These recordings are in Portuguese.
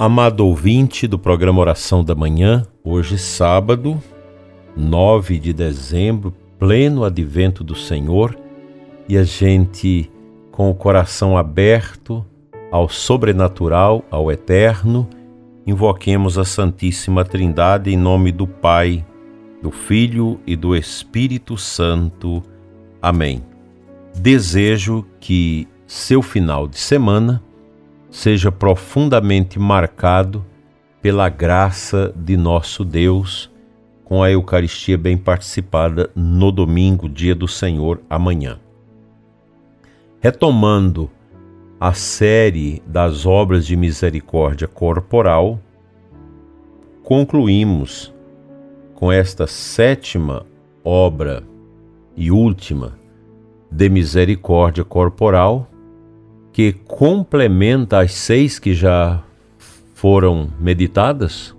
Amado ouvinte do programa Oração da Manhã, hoje sábado, 9 de dezembro, pleno advento do Senhor, e a gente com o coração aberto ao sobrenatural, ao eterno, invoquemos a Santíssima Trindade em nome do Pai, do Filho e do Espírito Santo. Amém. Desejo que seu final de semana seja profundamente marcado pela graça de nosso Deus, com a Eucaristia bem participada no domingo, dia do Senhor, amanhã. Retomando a série das obras de misericórdia corporal, concluímos com esta sétima obra e última de misericórdia corporal que complementa as seis que já foram meditadas,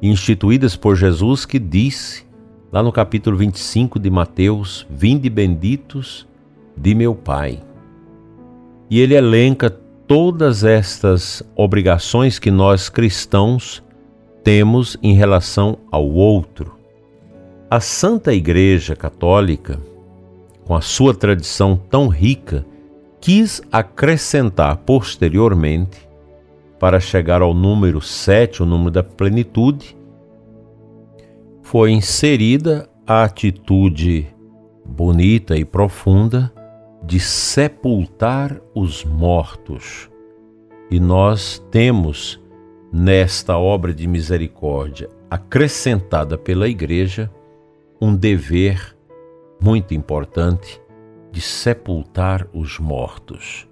instituídas por Jesus, que disse, lá no capítulo 25 de Mateus: Vinde benditos de meu Pai. E ele elenca todas estas obrigações que nós cristãos temos em relação ao outro. A Santa Igreja Católica, com a sua tradição tão rica, quis acrescentar posteriormente, para chegar ao número 7, o número da plenitude, foi inserida a atitude bonita e profunda de sepultar os mortos. E nós temos nesta obra de misericórdia acrescentada pela Igreja um dever muito importante de sepultar os mortos.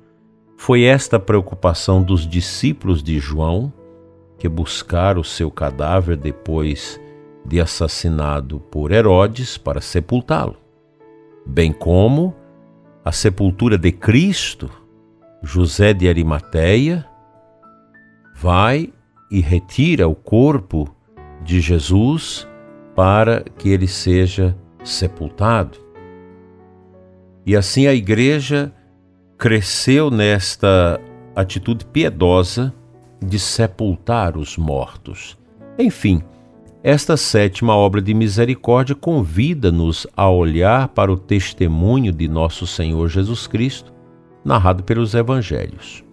Foi esta preocupação dos discípulos de João, que buscaram o seu cadáver depois de assassinado por Herodes para sepultá-lo, bem como a sepultura de Cristo, José de Arimateia vai e retira o corpo de Jesus para que ele seja sepultado. E assim a igreja cresceu nesta atitude piedosa de sepultar os mortos. Enfim, esta sétima obra de misericórdia convida-nos a olhar para o testemunho de nosso Senhor Jesus Cristo, narrado pelos evangelhos.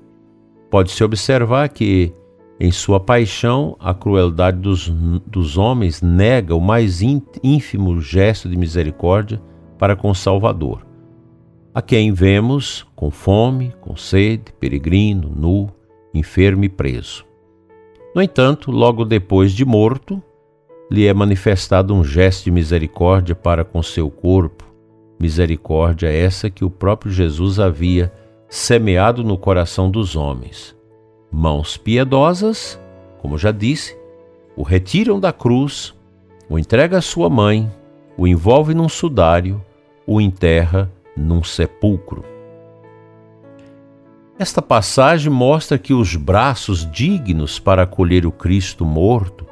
Pode-se observar que, em sua paixão, a crueldade dos, dos homens nega o mais ínfimo gesto de misericórdia para com o Salvador a quem vemos com fome, com sede, peregrino, nu, enfermo e preso. No entanto, logo depois de morto, lhe é manifestado um gesto de misericórdia para com seu corpo, misericórdia essa que o próprio Jesus havia semeado no coração dos homens. Mãos piedosas, como já disse, o retiram da cruz, o entrega à sua mãe, o envolve num sudário, o enterra num sepulcro. Esta passagem mostra que os braços dignos para acolher o Cristo morto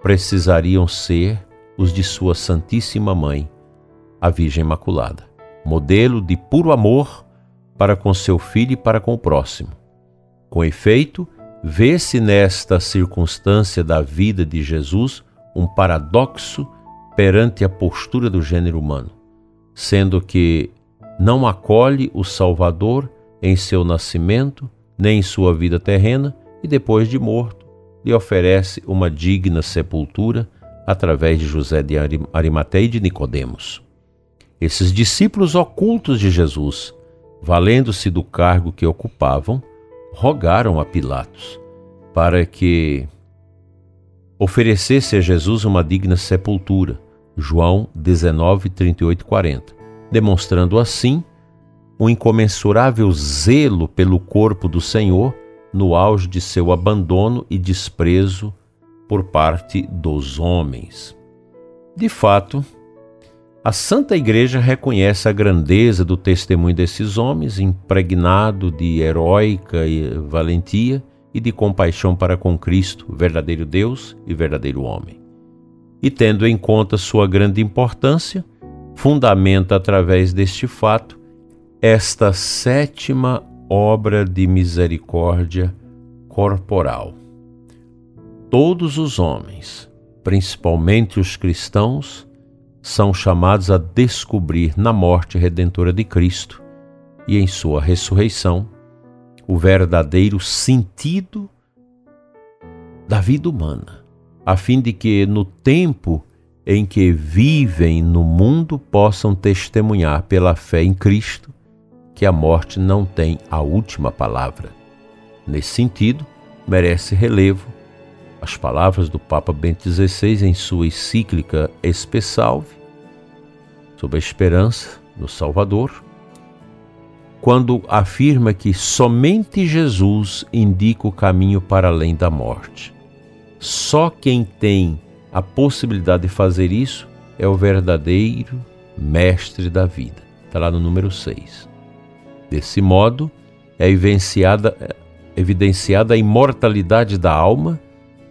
precisariam ser os de Sua Santíssima Mãe, a Virgem Imaculada, modelo de puro amor para com seu filho e para com o próximo. Com efeito, vê-se nesta circunstância da vida de Jesus um paradoxo perante a postura do gênero humano, sendo que não acolhe o Salvador em seu nascimento, nem em sua vida terrena, e depois de morto, lhe oferece uma digna sepultura através de José de Arimateia e de Nicodemos. Esses discípulos ocultos de Jesus, valendo-se do cargo que ocupavam, rogaram a Pilatos para que oferecesse a Jesus uma digna sepultura. João 19, 38 e 40 demonstrando assim um incomensurável zelo pelo corpo do Senhor no auge de seu abandono e desprezo por parte dos homens. De fato, a Santa Igreja reconhece a grandeza do testemunho desses homens, impregnado de heróica valentia e de compaixão para com Cristo, verdadeiro Deus e verdadeiro homem. E tendo em conta sua grande importância, fundamenta através deste fato esta sétima obra de misericórdia corporal. todos os homens, principalmente os cristãos, são chamados a descobrir na morte redentora de Cristo e em sua ressurreição o verdadeiro sentido da vida humana, a fim de que no tempo em que vivem no mundo possam testemunhar pela fé em Cristo que a morte não tem a última palavra. Nesse sentido, merece relevo as palavras do Papa Bento XVI em sua encíclica Espe Salve, sobre a esperança no Salvador, quando afirma que somente Jesus indica o caminho para além da morte. Só quem tem a possibilidade de fazer isso é o verdadeiro mestre da vida. Está lá no número 6. Desse modo, é evidenciada, evidenciada a imortalidade da alma,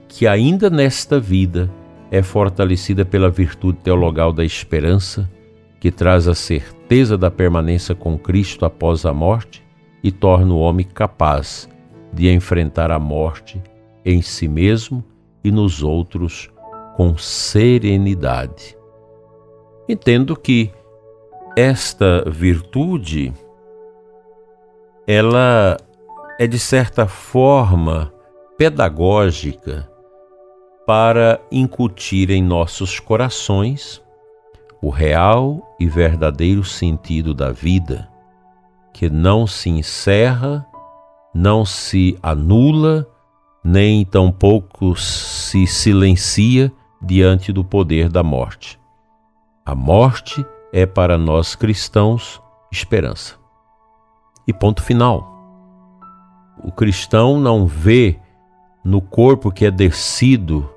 que ainda nesta vida é fortalecida pela virtude teologal da esperança, que traz a certeza da permanência com Cristo após a morte e torna o homem capaz de enfrentar a morte em si mesmo e nos outros com serenidade. Entendo que esta virtude ela é de certa forma pedagógica para incutir em nossos corações o real e verdadeiro sentido da vida, que não se encerra, não se anula nem tampouco se silencia diante do poder da morte. A morte é para nós cristãos esperança. E ponto final. O cristão não vê no corpo que é descido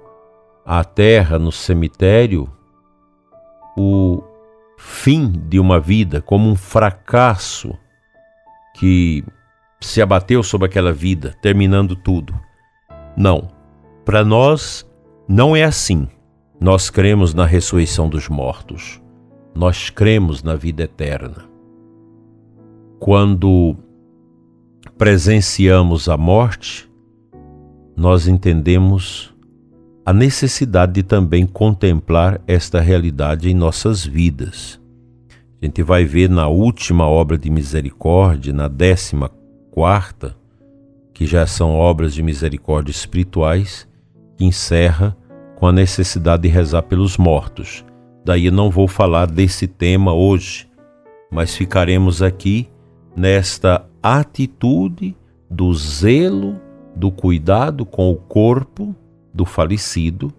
à terra, no cemitério, o fim de uma vida como um fracasso que se abateu sobre aquela vida, terminando tudo. Não. Para nós, não é assim. Nós cremos na ressurreição dos mortos. Nós cremos na vida eterna. Quando presenciamos a morte, nós entendemos a necessidade de também contemplar esta realidade em nossas vidas. A gente vai ver na última obra de misericórdia, na décima quarta, que já são obras de misericórdia espirituais, que encerra com a necessidade de rezar pelos mortos. Daí não vou falar desse tema hoje, mas ficaremos aqui nesta atitude do zelo, do cuidado com o corpo do falecido,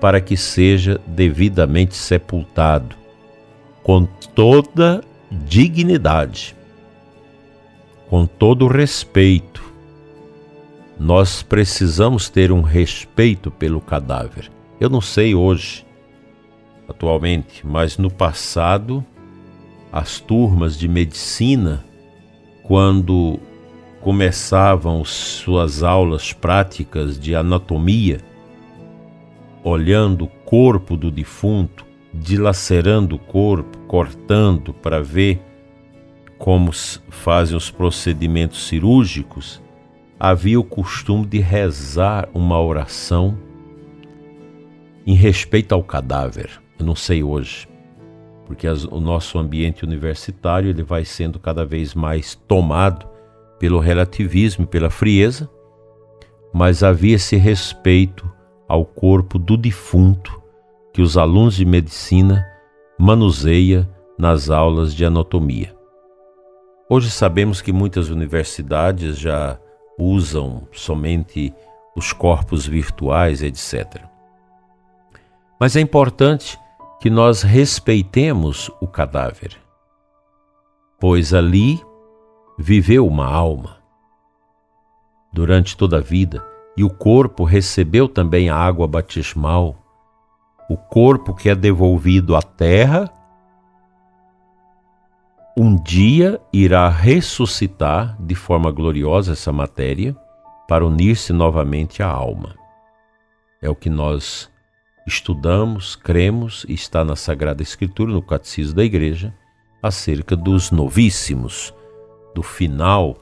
para que seja devidamente sepultado, com toda dignidade, com todo respeito, nós precisamos ter um respeito pelo cadáver. Eu não sei hoje, atualmente, mas no passado, as turmas de medicina, quando começavam suas aulas práticas de anatomia, olhando o corpo do defunto, dilacerando o corpo, cortando para ver como fazem os procedimentos cirúrgicos, havia o costume de rezar uma oração em respeito ao cadáver. Eu não sei hoje, porque as, o nosso ambiente universitário ele vai sendo cada vez mais tomado pelo relativismo e pela frieza, mas havia esse respeito ao corpo do defunto que os alunos de medicina manuseia nas aulas de anatomia. Hoje sabemos que muitas universidades já usam somente os corpos virtuais, etc. Mas é importante que nós respeitemos o cadáver, pois ali viveu uma alma durante toda a vida e o corpo recebeu também a água batismal. O corpo que é devolvido à terra um dia irá ressuscitar de forma gloriosa essa matéria para unir-se novamente à alma. É o que nós estudamos, cremos e está na Sagrada Escritura, no Catecismo da Igreja, acerca dos novíssimos, do final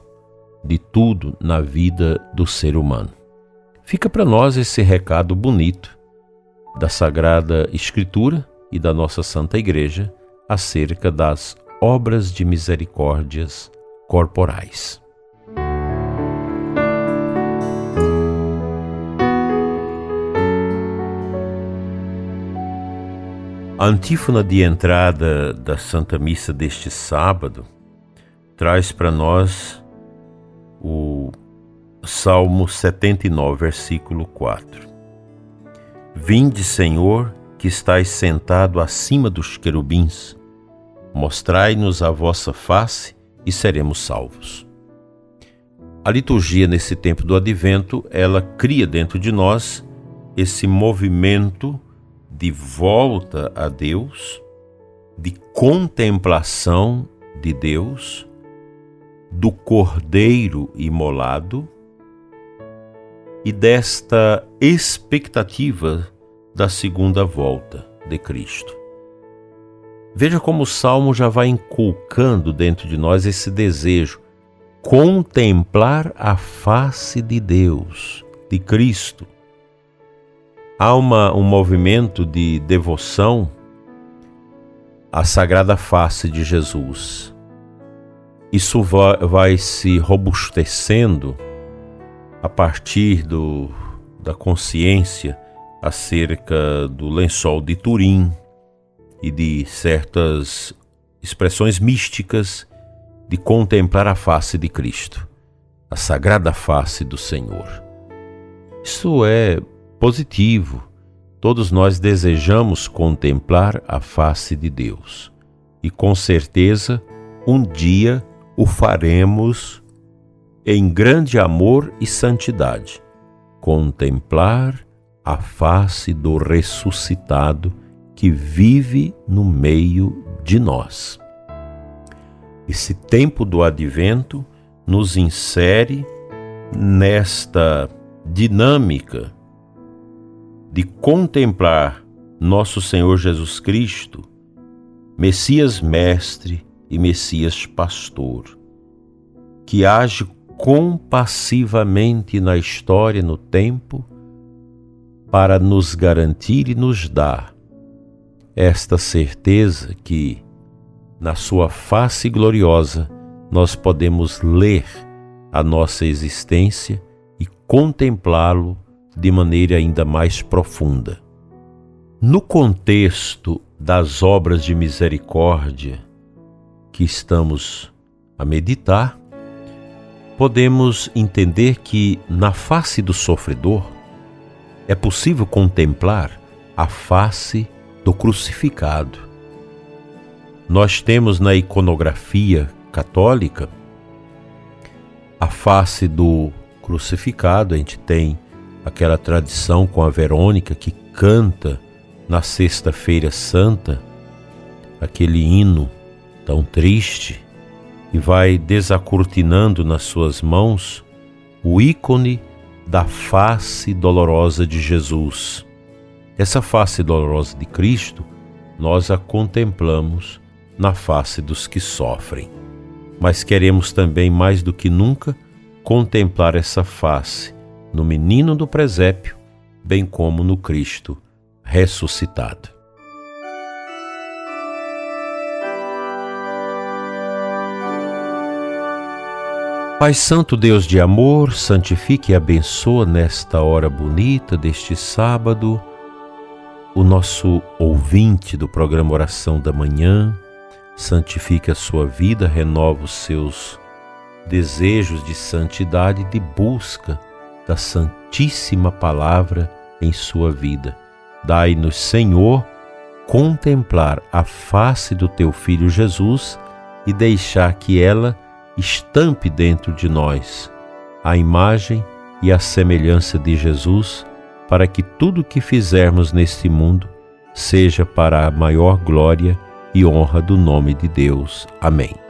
de tudo na vida do ser humano. fica para nós esse recado bonito da Sagrada Escritura e da nossa Santa Igreja acerca das obras de misericórdias corporais. A antífona de entrada da Santa Missa deste sábado traz para nós o Salmo 79, versículo 4. Vinde, Senhor, que estais sentado acima dos querubins, mostrai-nos a vossa face e seremos salvos. A liturgia nesse tempo do advento, ela cria dentro de nós esse movimento de volta a Deus, de contemplação de Deus, do Cordeiro imolado e desta expectativa da segunda volta de Cristo. Veja como o salmo já vai inculcando dentro de nós esse desejo, contemplar a face de Deus, de Cristo, há uma, um movimento de devoção à sagrada face de Jesus. Isso vai, vai se robustecendo a partir do, da consciência acerca do lençol de Turim e de certas expressões místicas de contemplar a face de Cristo, a sagrada face do Senhor. Isso é positivo. Todos nós desejamos contemplar a face de Deus e com certeza um dia o faremos em grande amor e santidade. Contemplar a face do ressuscitado que vive no meio de nós. Esse tempo do advento nos insere nesta dinâmica de contemplar nosso Senhor Jesus Cristo, Messias Mestre e Messias Pastor, que age compassivamente na história, no tempo, para nos garantir e nos dar esta certeza que, na Sua face gloriosa, nós podemos ler a nossa existência e contemplá-lo de maneira ainda mais profunda. No contexto das obras de misericórdia que estamos a meditar, podemos entender que na face do sofredor é possível contemplar a face do crucificado. Nós temos na iconografia católica a face do crucificado, a gente tem aquela tradição com a Verônica que canta na Sexta-feira Santa aquele hino tão triste e vai desacortinando nas suas mãos o ícone da face dolorosa de Jesus. Essa face dolorosa de Cristo, nós a contemplamos na face dos que sofrem. Mas queremos também, mais do que nunca, contemplar essa face no menino do presépio, bem como no Cristo ressuscitado. Pai Santo Deus de amor, santifique e abençoa nesta hora bonita deste sábado o nosso ouvinte do programa Oração da Manhã, santifique a sua vida, renova os seus desejos de santidade de busca da Santíssima Palavra em sua vida. Dai-nos, Senhor, contemplar a face do teu Filho Jesus e deixar que ela estampe dentro de nós a imagem e a semelhança de Jesus, para que tudo o que fizermos neste mundo seja para a maior glória e honra do nome de Deus. Amém.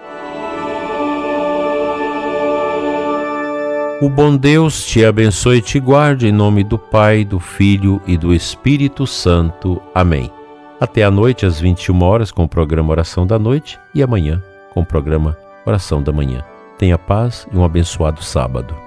O bom Deus te abençoe e te guarde em nome do Pai, do Filho e do Espírito Santo. Amém. Até a noite às 21 horas com o programa Oração da Noite e amanhã com o programa Oração da Manhã. Tenha paz e um abençoado sábado.